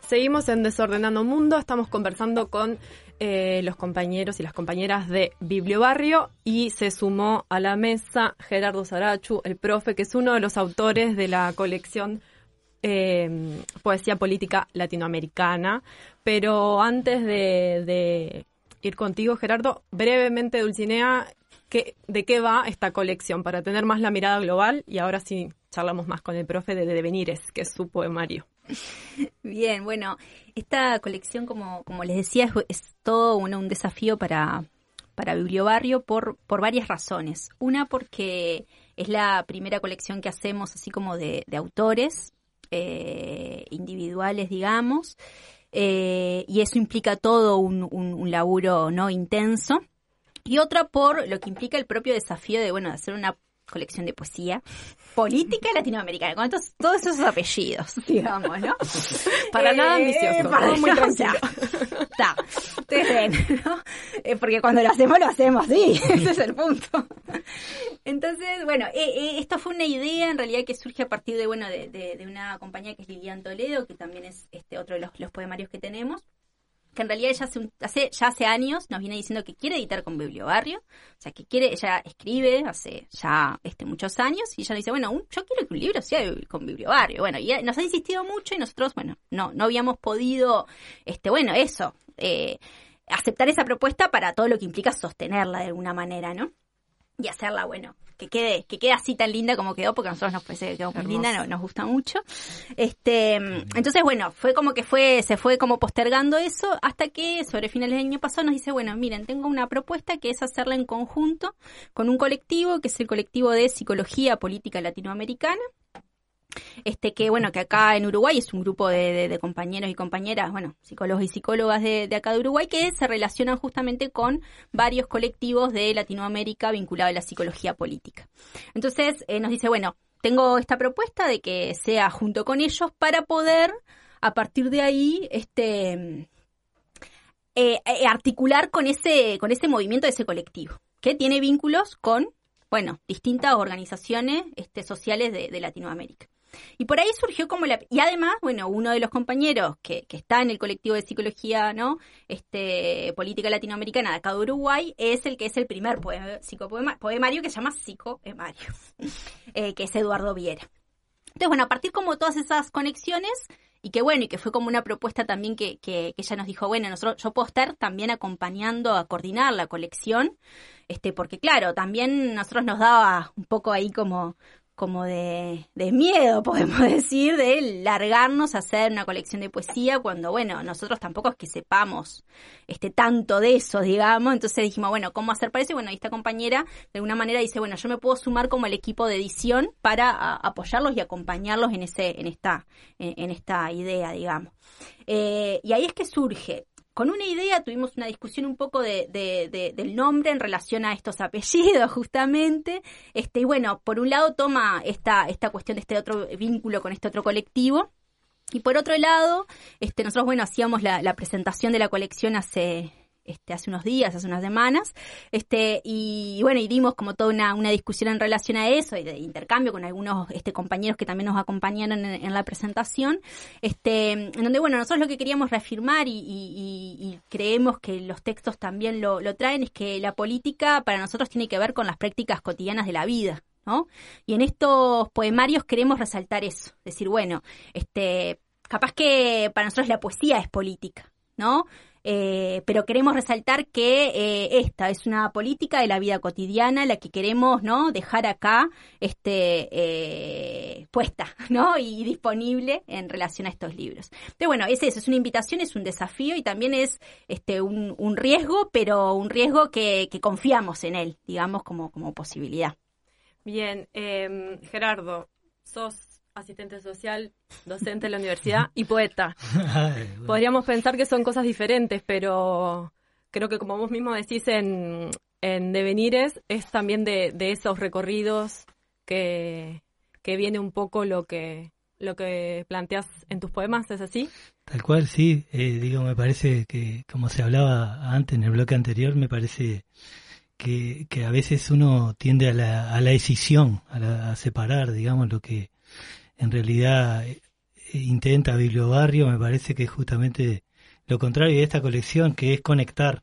S1: Seguimos en Desordenando Mundo, estamos conversando con eh, los compañeros y las compañeras de Bibliobarrio y se sumó a la mesa Gerardo Sarachu, el profe, que es uno de los autores de la colección eh, Poesía Política Latinoamericana. Pero antes de, de ir contigo, Gerardo, brevemente, Dulcinea, de qué va esta colección para tener más la mirada global y ahora sí charlamos más con el profe de Devenires, que es su poemario. [laughs]
S3: Bien, bueno, esta colección, como, como les decía, es, es todo un, un desafío para, para Bibliobarrio por, por varias razones. Una, porque es la primera colección que hacemos así como de, de autores eh, individuales, digamos, eh, y eso implica todo un, un, un laburo no intenso. Y otra por lo que implica el propio desafío de, bueno, de hacer una colección de poesía política [laughs] latinoamericana, con estos- todos esos apellidos, [laughs] digamos, ¿no? [laughs]
S1: Para nada ambicioso,
S3: para
S1: todo muy
S3: Está, ¿no? Eh, porque cuando lo hacemos, lo hacemos así, ese es el punto. Entonces, bueno, eh, eh, esto fue una idea en realidad que surge a partir de, bueno, de, de- de una compañía que es Lilian Toledo, que también es este otro de los, los poemarios que tenemos que en realidad ella hace, ya hace años nos viene diciendo que quiere editar con Bibliobarrio, o sea, que quiere, ella escribe hace ya este muchos años, y ella dice, bueno, un- yo quiero que un libro sea con Bibliobarrio. Bueno, y nos ha insistido mucho y nosotros, bueno, no, no habíamos podido, este, bueno, eso, eh, aceptar esa propuesta para todo lo que implica sostenerla de alguna manera, ¿no? Y hacerla, bueno, que quede, que quede así tan linda como quedó, porque a nosotros nos parece que quedó muy linda, no- nos gusta mucho. Este, entonces, bueno, fue como que fue, se fue como postergando eso hasta que sobre finales del año pasado nos dice, bueno, miren, tengo una propuesta que es hacerla en conjunto con un colectivo, que es el colectivo de psicología política latinoamericana. Este que bueno, que acá en Uruguay es un grupo de, compañeros y compañeras, bueno, psicólogos y psicólogas de, acá de Uruguay que se relacionan justamente con varios colectivos de Latinoamérica vinculados a la psicología política. Entonces eh, nos dice, bueno, tengo esta propuesta de que sea junto con ellos para poder a partir de ahí este eh, eh, articular con ese con ese movimiento ese colectivo que tiene vínculos con bueno distintas organizaciones este, sociales de Latinoamérica y por ahí surgió como la y además bueno uno de los compañeros que, que está en el colectivo de psicología no este política latinoamericana de acá de Uruguay es el que es el primer poema, psicopoema- poemario que se llama psicoemario [laughs] eh, que es Eduardo Viera. Entonces, bueno, a partir como todas esas conexiones, y que bueno, y que fue como una propuesta también que, que, que ella nos dijo, bueno, nosotros, yo puedo estar también acompañando a coordinar la colección, este, porque claro, también nosotros nos daba un poco ahí como, como de, de miedo, [laughs] podemos decir, de largarnos a hacer una colección de poesía cuando, bueno, nosotros tampoco es que sepamos este tanto de eso, digamos. Entonces dijimos, bueno, ¿cómo hacer para eso? Y bueno, esta compañera de alguna manera dice, bueno, yo me puedo sumar como el equipo de edición para apoyarlos y acompañarlos en ese, en esta, en, en esta idea, digamos. Eh, y ahí es que surge. Con una idea tuvimos una discusión un poco de, de- de- del nombre en relación a estos [laughs] apellidos, justamente. Este, y bueno, por un lado toma esta, esta cuestión de este otro vínculo con este otro colectivo. Y por otro lado, este, nosotros, bueno, hacíamos la, la presentación de la colección hace, este, hace unos días, hace unas semanas, este, y bueno, y dimos como toda una, una discusión en relación a eso, y de intercambio con algunos este, compañeros que también nos acompañaron en, la presentación, este, en donde, bueno, nosotros lo que queríamos reafirmar y, y- y- y creemos que los textos también lo, lo traen, es que la política para nosotros tiene que ver con las prácticas cotidianas de la vida. ¿no? Y en estos poemarios queremos resaltar eso, decir, bueno, este, capaz que para nosotros la poesía es política, ¿no? Eh, pero queremos resaltar que eh, esta es una política de la vida cotidiana, la que queremos, ¿no? Dejar acá, este, eh, puesta, [laughs] ¿no? Y disponible en relación a estos libros. Pero bueno, es eso, es una invitación, es un desafío y también es, este, un, un riesgo, pero un riesgo que, que confiamos en él, digamos, como, como posibilidad.
S1: Bien, eh, Gerardo, sos asistente social, docente en la universidad y poeta. [laughs] Podríamos pensar que son cosas diferentes, pero creo que como vos mismo decís en, en Devenires, es también de, de esos recorridos que, que viene un poco lo que, lo que planteas en tus poemas, ¿es así?
S8: Tal cual, sí. Eh, digo, me parece que, como se hablaba antes en el bloque anterior, me parece que, que a veces uno tiende a la, a la escisión, a, la- a separar, digamos, lo que en realidad eh, intenta Bibliobarrio, me parece que es justamente lo contrario de esta colección, que es conectar,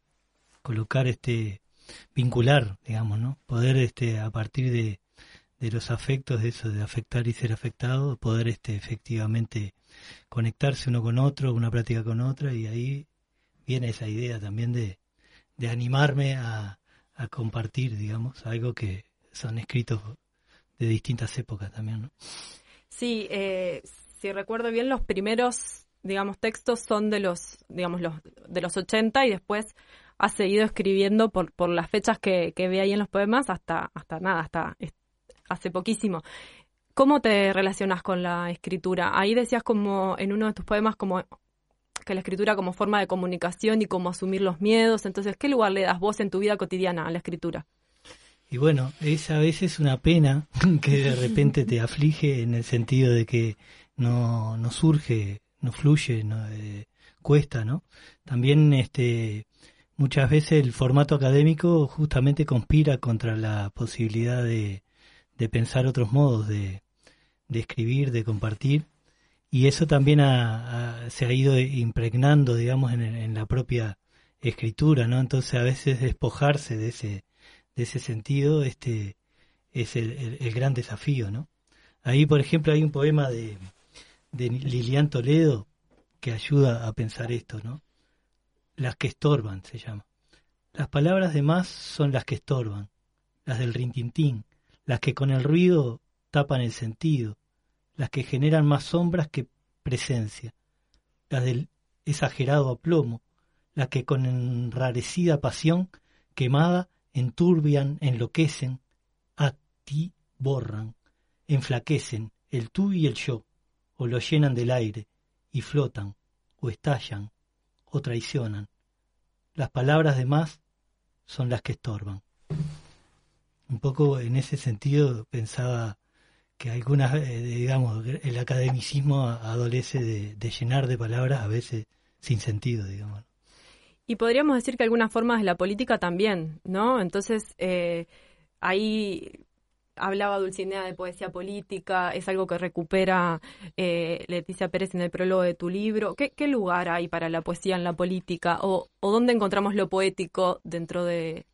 S8: colocar este, vincular, digamos, ¿no? Poder este, a partir de, de los afectos, de eso, de afectar y ser afectado, poder este, efectivamente conectarse uno con otro, una práctica con otra, y ahí viene esa idea también de, de animarme a, a compartir, digamos, algo que son escritos de distintas épocas también, ¿no?
S1: Sí, eh, si recuerdo bien, los primeros, digamos, textos son de los, digamos, los de los 80 y después ha seguido escribiendo por, por las fechas que, ve ahí en los poemas hasta, hasta nada, hasta hace poquísimo. ¿Cómo te relacionas con la escritura? Ahí decías como en uno de tus poemas como que la escritura como forma de comunicación y como asumir los miedos. Entonces, ¿qué lugar le das vos en tu vida cotidiana a la escritura?
S8: Y bueno, es a veces una pena [laughs] que de repente te aflige en el sentido de que no, no surge, no fluye, no, eh, cuesta, ¿no? También este, muchas veces el formato académico justamente conspira contra la posibilidad de, de pensar otros modos de, de escribir, de compartir. Y eso también se ha ido impregnando, digamos, en, en la propia escritura, ¿no? Entonces a veces despojarse de ese, de ese sentido, este es el, el- el gran desafío, ¿no? Ahí, por ejemplo, hay un poema de, de Lilian Toledo que ayuda a pensar esto, ¿no? Las que estorban se llama. Las palabras de más son las que estorban, las del rintintín, las que con el ruido tapan el sentido, las que generan más sombras que presencia, las del exagerado aplomo, las que con enrarecida pasión quemada enturbian, enloquecen, a ti borran, enflaquecen el tú y el yo, o lo llenan del aire, y flotan, o estallan, o traicionan. Las palabras de más son las que estorban. Un poco en ese sentido pensaba que algunas, eh, digamos, el academicismo adolece de, de llenar de palabras a veces sin sentido, digamos.
S1: Y podríamos decir que algunas formas de la política también, ¿no? Entonces, eh, ahí hablaba Dulcinea de poesía política, es algo que recupera eh, Leticia Pérez en el prólogo de tu libro. ¿Qué, lugar hay para la poesía en la política? ¿O, ¿O dónde encontramos lo poético dentro de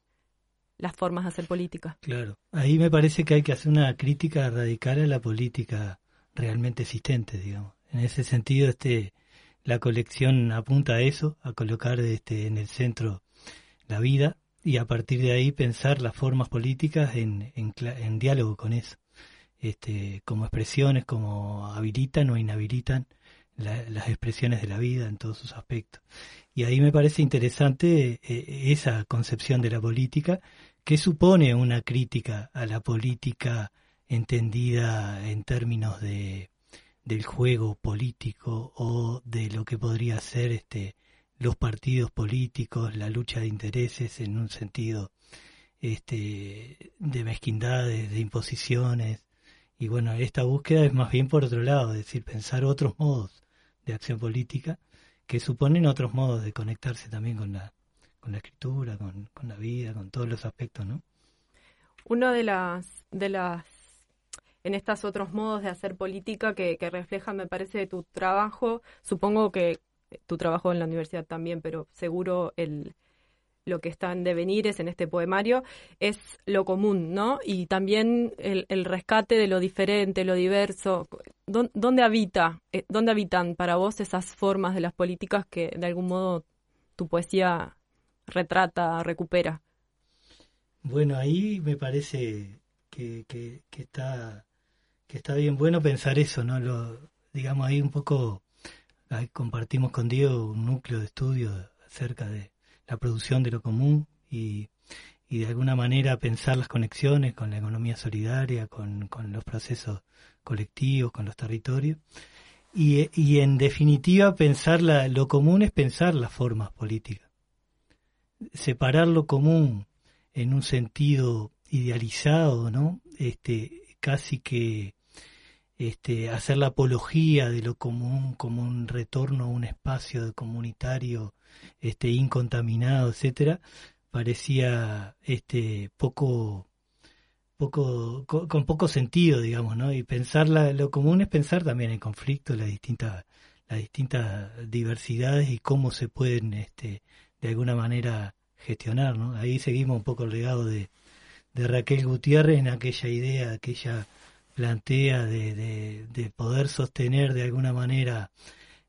S1: las formas de hacer política?
S8: Claro, ahí me parece que hay que hacer una crítica radical a la política realmente existente, digamos. En ese sentido, este la colección apunta a eso, a colocar este en el centro la vida y a partir de ahí pensar las formas políticas en, en, diálogo con eso, este, como expresiones, como habilitan o inhabilitan la- las expresiones de la vida en todos sus aspectos. Y ahí me parece interesante eh, esa concepción de la política que supone una crítica a la política entendida en términos de del juego político o de lo que podría ser este los partidos políticos, la lucha de intereses en un sentido este de mezquindades, de imposiciones y bueno, esta búsqueda es más bien por otro lado, es decir, pensar otros modos de acción política que suponen otros modos de conectarse también con la con la escritura, con, con la vida, con todos los aspectos, ¿no?
S1: Uno de las, de las, en estos otros modos de hacer política que, que reflejan, me parece, tu trabajo, supongo que tu trabajo en la universidad también, pero seguro el, lo que está en devenires en este poemario es lo común, ¿no? Y también el, rescate de lo diferente, lo diverso. ¿Dó- ¿Dónde habita, eh, dónde habitan para vos esas formas de las políticas que de algún modo tu poesía retrata, recupera?
S8: Bueno, ahí me parece que, que, que está que está bien bueno pensar eso, ¿no? Lo, digamos ahí un poco ahí compartimos con Diego un núcleo de estudio acerca de la producción de lo común y, y de alguna manera pensar las conexiones con la economía solidaria, con, con los procesos colectivos, con los territorios. Y, y en definitiva pensar la, lo común es pensar las formas políticas. Separar lo común en un sentido idealizado, ¿no? Este, casi que este, hacer la apología de lo común como un retorno a un espacio comunitario este, incontaminado, etcétera, parecía este, poco, poco, co- con poco sentido, digamos, ¿no? Y pensar la- lo común es pensar también el conflicto, las distintas, las distintas diversidades y cómo se pueden, este, de alguna manera gestionar, ¿no? Ahí seguimos un poco el legado de, de Raquel Gutiérrez en aquella idea que ella plantea de, de, de poder sostener de alguna manera,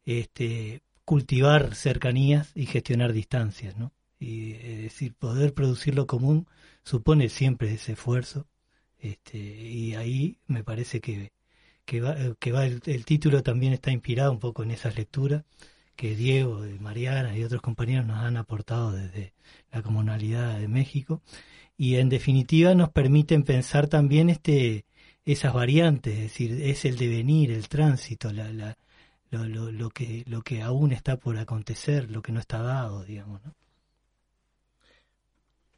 S8: este, cultivar cercanías y gestionar distancias, ¿no? Y es decir, poder producir lo común supone siempre ese esfuerzo, este, y ahí me parece que, que va, eh, que va el, el título también está inspirado un poco en esas lecturas que Diego, y Mariana y otros compañeros nos han aportado desde la comunalidad de México y en definitiva nos permiten pensar también este esas variantes, es decir, es el devenir, el tránsito, la, la, lo, lo, lo que lo que aún está por acontecer, lo que no está dado, digamos, ¿no?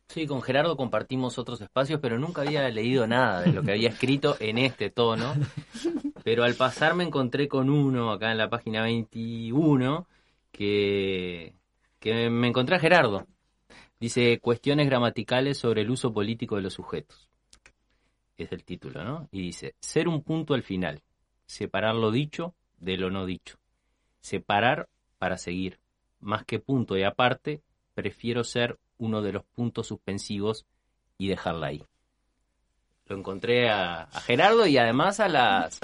S4: Sí, con Gerardo compartimos otros espacios, pero nunca había leído nada de lo que había escrito en este tono. Pero al pasar me encontré con uno acá en la página 21 que, que me encontré a Gerardo. Dice cuestiones gramaticales sobre el uso político de los sujetos. Es el título, ¿no? Y dice, ser un punto al final, separar lo dicho de lo no dicho, separar para seguir, más que punto y aparte, prefiero ser uno de los puntos suspensivos y dejarla ahí. Lo encontré a, a Gerardo y además a las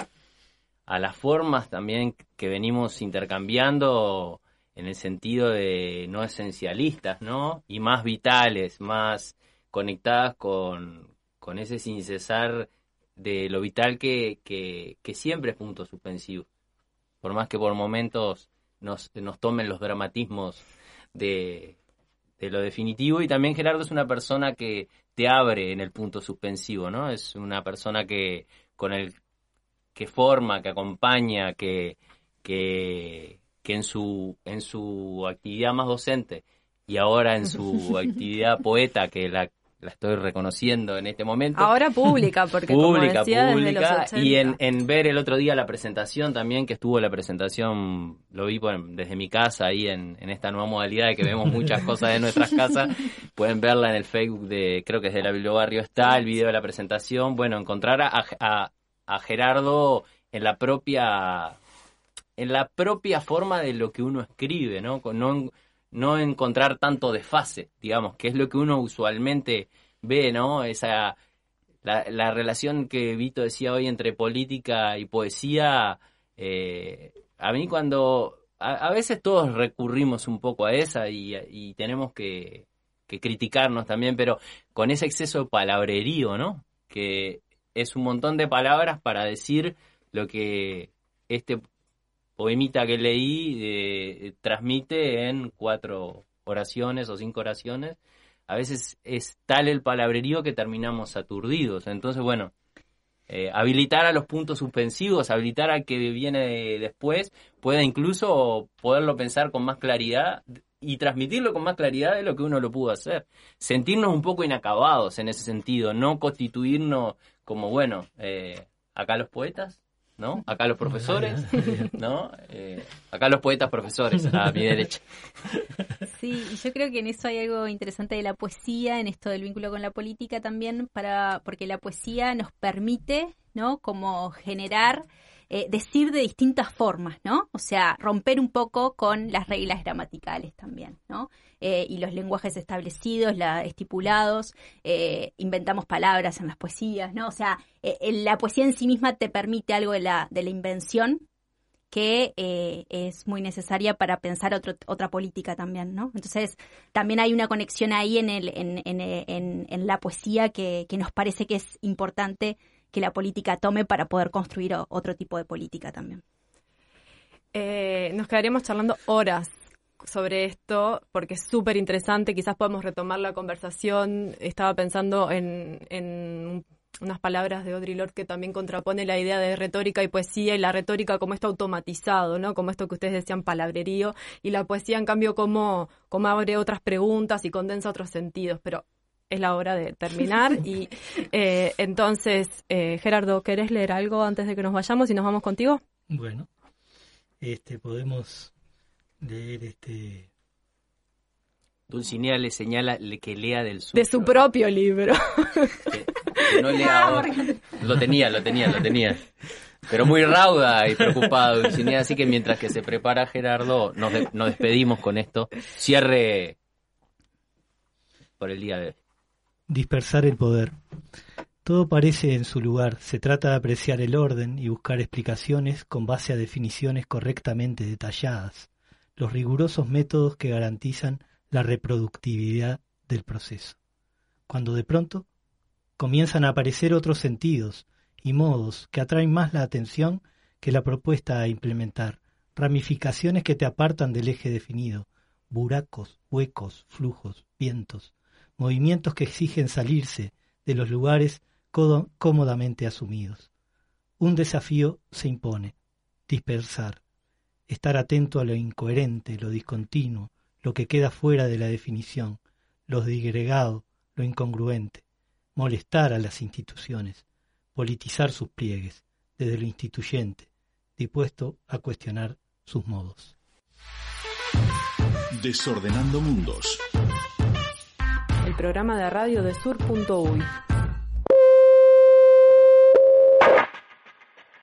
S4: a las formas también que venimos intercambiando en el sentido de no esencialistas, ¿no? Y más vitales, más conectadas con, con ese sin cesar de lo vital que, que, que siempre es punto suspensivo. Por más que por momentos nos, nos tomen los dramatismos de, de lo definitivo. Y también Gerardo es una persona que te abre en el punto suspensivo, ¿no? Es una persona que con el que forma, que acompaña, que, que, que en su en su actividad más docente y ahora en su [laughs] actividad poeta que la, la estoy reconociendo en este momento.
S1: Ahora pública, porque
S4: pública,
S1: como decía, desde
S4: pública,
S1: los 80.
S4: y en, en ver el otro día la presentación también, que estuvo la presentación, lo vi por- desde mi casa ahí en, en esta nueva modalidad de que vemos muchas cosas de nuestras casas, [laughs] pueden verla en el Facebook de, creo que es de la Bibliobarrio está, el video de la presentación, bueno, encontrar a, a, a Gerardo en la propia en la propia forma de lo que uno escribe, No, no encontrar tanto desfase, digamos, que es lo que uno usualmente ve, ¿no? Esa la, la relación que Vito decía hoy entre política y poesía, eh, a mí cuando a, a veces todos recurrimos un poco a esa y, y tenemos que, que criticarnos también, pero con ese exceso de palabrerío, ¿no? Que es un montón de palabras para decir lo que este poemita que leí eh, transmite en cuatro oraciones o cinco oraciones. A veces es tal el palabrerío que terminamos aturdidos. Entonces, bueno, eh, habilitar a los puntos suspensivos, habilitar al que viene después, pueda incluso poderlo pensar con más claridad y transmitirlo con más claridad de lo que uno lo pudo hacer. Sentirnos un poco inacabados en ese sentido, no constituirnos como, bueno, eh, acá los poetas, ¿no? Acá los profesores, [laughs] ¿no? Eh, acá los poetas profesores, a mi derecha. [laughs]
S3: Sí, y yo creo que en eso hay algo interesante de la poesía, en esto del vínculo con la política también, para porque la poesía nos permite, ¿no? Como generar, eh, decir de distintas formas, ¿no? O sea, romper un poco con las reglas gramaticales también, ¿no? Eh, y los lenguajes establecidos, la, estipulados, eh, inventamos palabras en las poesías, ¿no? O sea, la poesía en sí misma te permite algo de la, de la invención, que es muy necesaria para pensar otro, otra política también, ¿no? Entonces, también hay una conexión ahí en, el, en, en, en la poesía que, que, nos parece que es importante que la política tome para poder construir otro tipo de política también.
S1: Eh, nos quedaríamos charlando horas sobre esto porque es súper interesante. Quizás podemos retomar la conversación. Estaba pensando en, en unas palabras de Audre Lorde que también contrapone la idea de retórica y poesía y la retórica como esto automatizado, ¿no? Como esto que ustedes decían palabrerío y la poesía en cambio como, como abre otras preguntas y condensa otros sentidos, pero es la hora de terminar [laughs] y eh, entonces, eh, Gerardo, ¿querés leer algo antes de que nos vayamos y nos vamos contigo?
S8: Bueno, este podemos leer este
S4: Dulcinea le señala que lea del suyo.
S1: De su propio libro.
S4: Que, que no lea ahora. Lo tenía, lo tenía, lo tenía. Pero muy rauda y preocupada Dulcinea, así que mientras que se prepara Gerardo, nos, de, nos despedimos con esto. Cierre por el día de hoy.
S8: Dispersar el poder. Todo parece en su lugar. Se trata de apreciar el orden y buscar explicaciones con base a definiciones correctamente detalladas, los rigurosos métodos que garantizan la reproductividad del proceso. Cuando de pronto comienzan a aparecer otros sentidos y modos que atraen más la atención que la propuesta a implementar, ramificaciones que te apartan del eje definido, buracos, huecos, flujos, vientos, movimientos que exigen salirse de los lugares cómodamente asumidos. Un desafío se impone, dispersar, estar atento a lo incoherente, lo discontinuo, lo que queda fuera de la definición, lo digregado, lo incongruente, molestar a las instituciones, politizar sus pliegues, desde lo instituyente, dispuesto a cuestionar sus modos.
S7: Desordenando Mundos.
S1: Programa de radio de sur.uy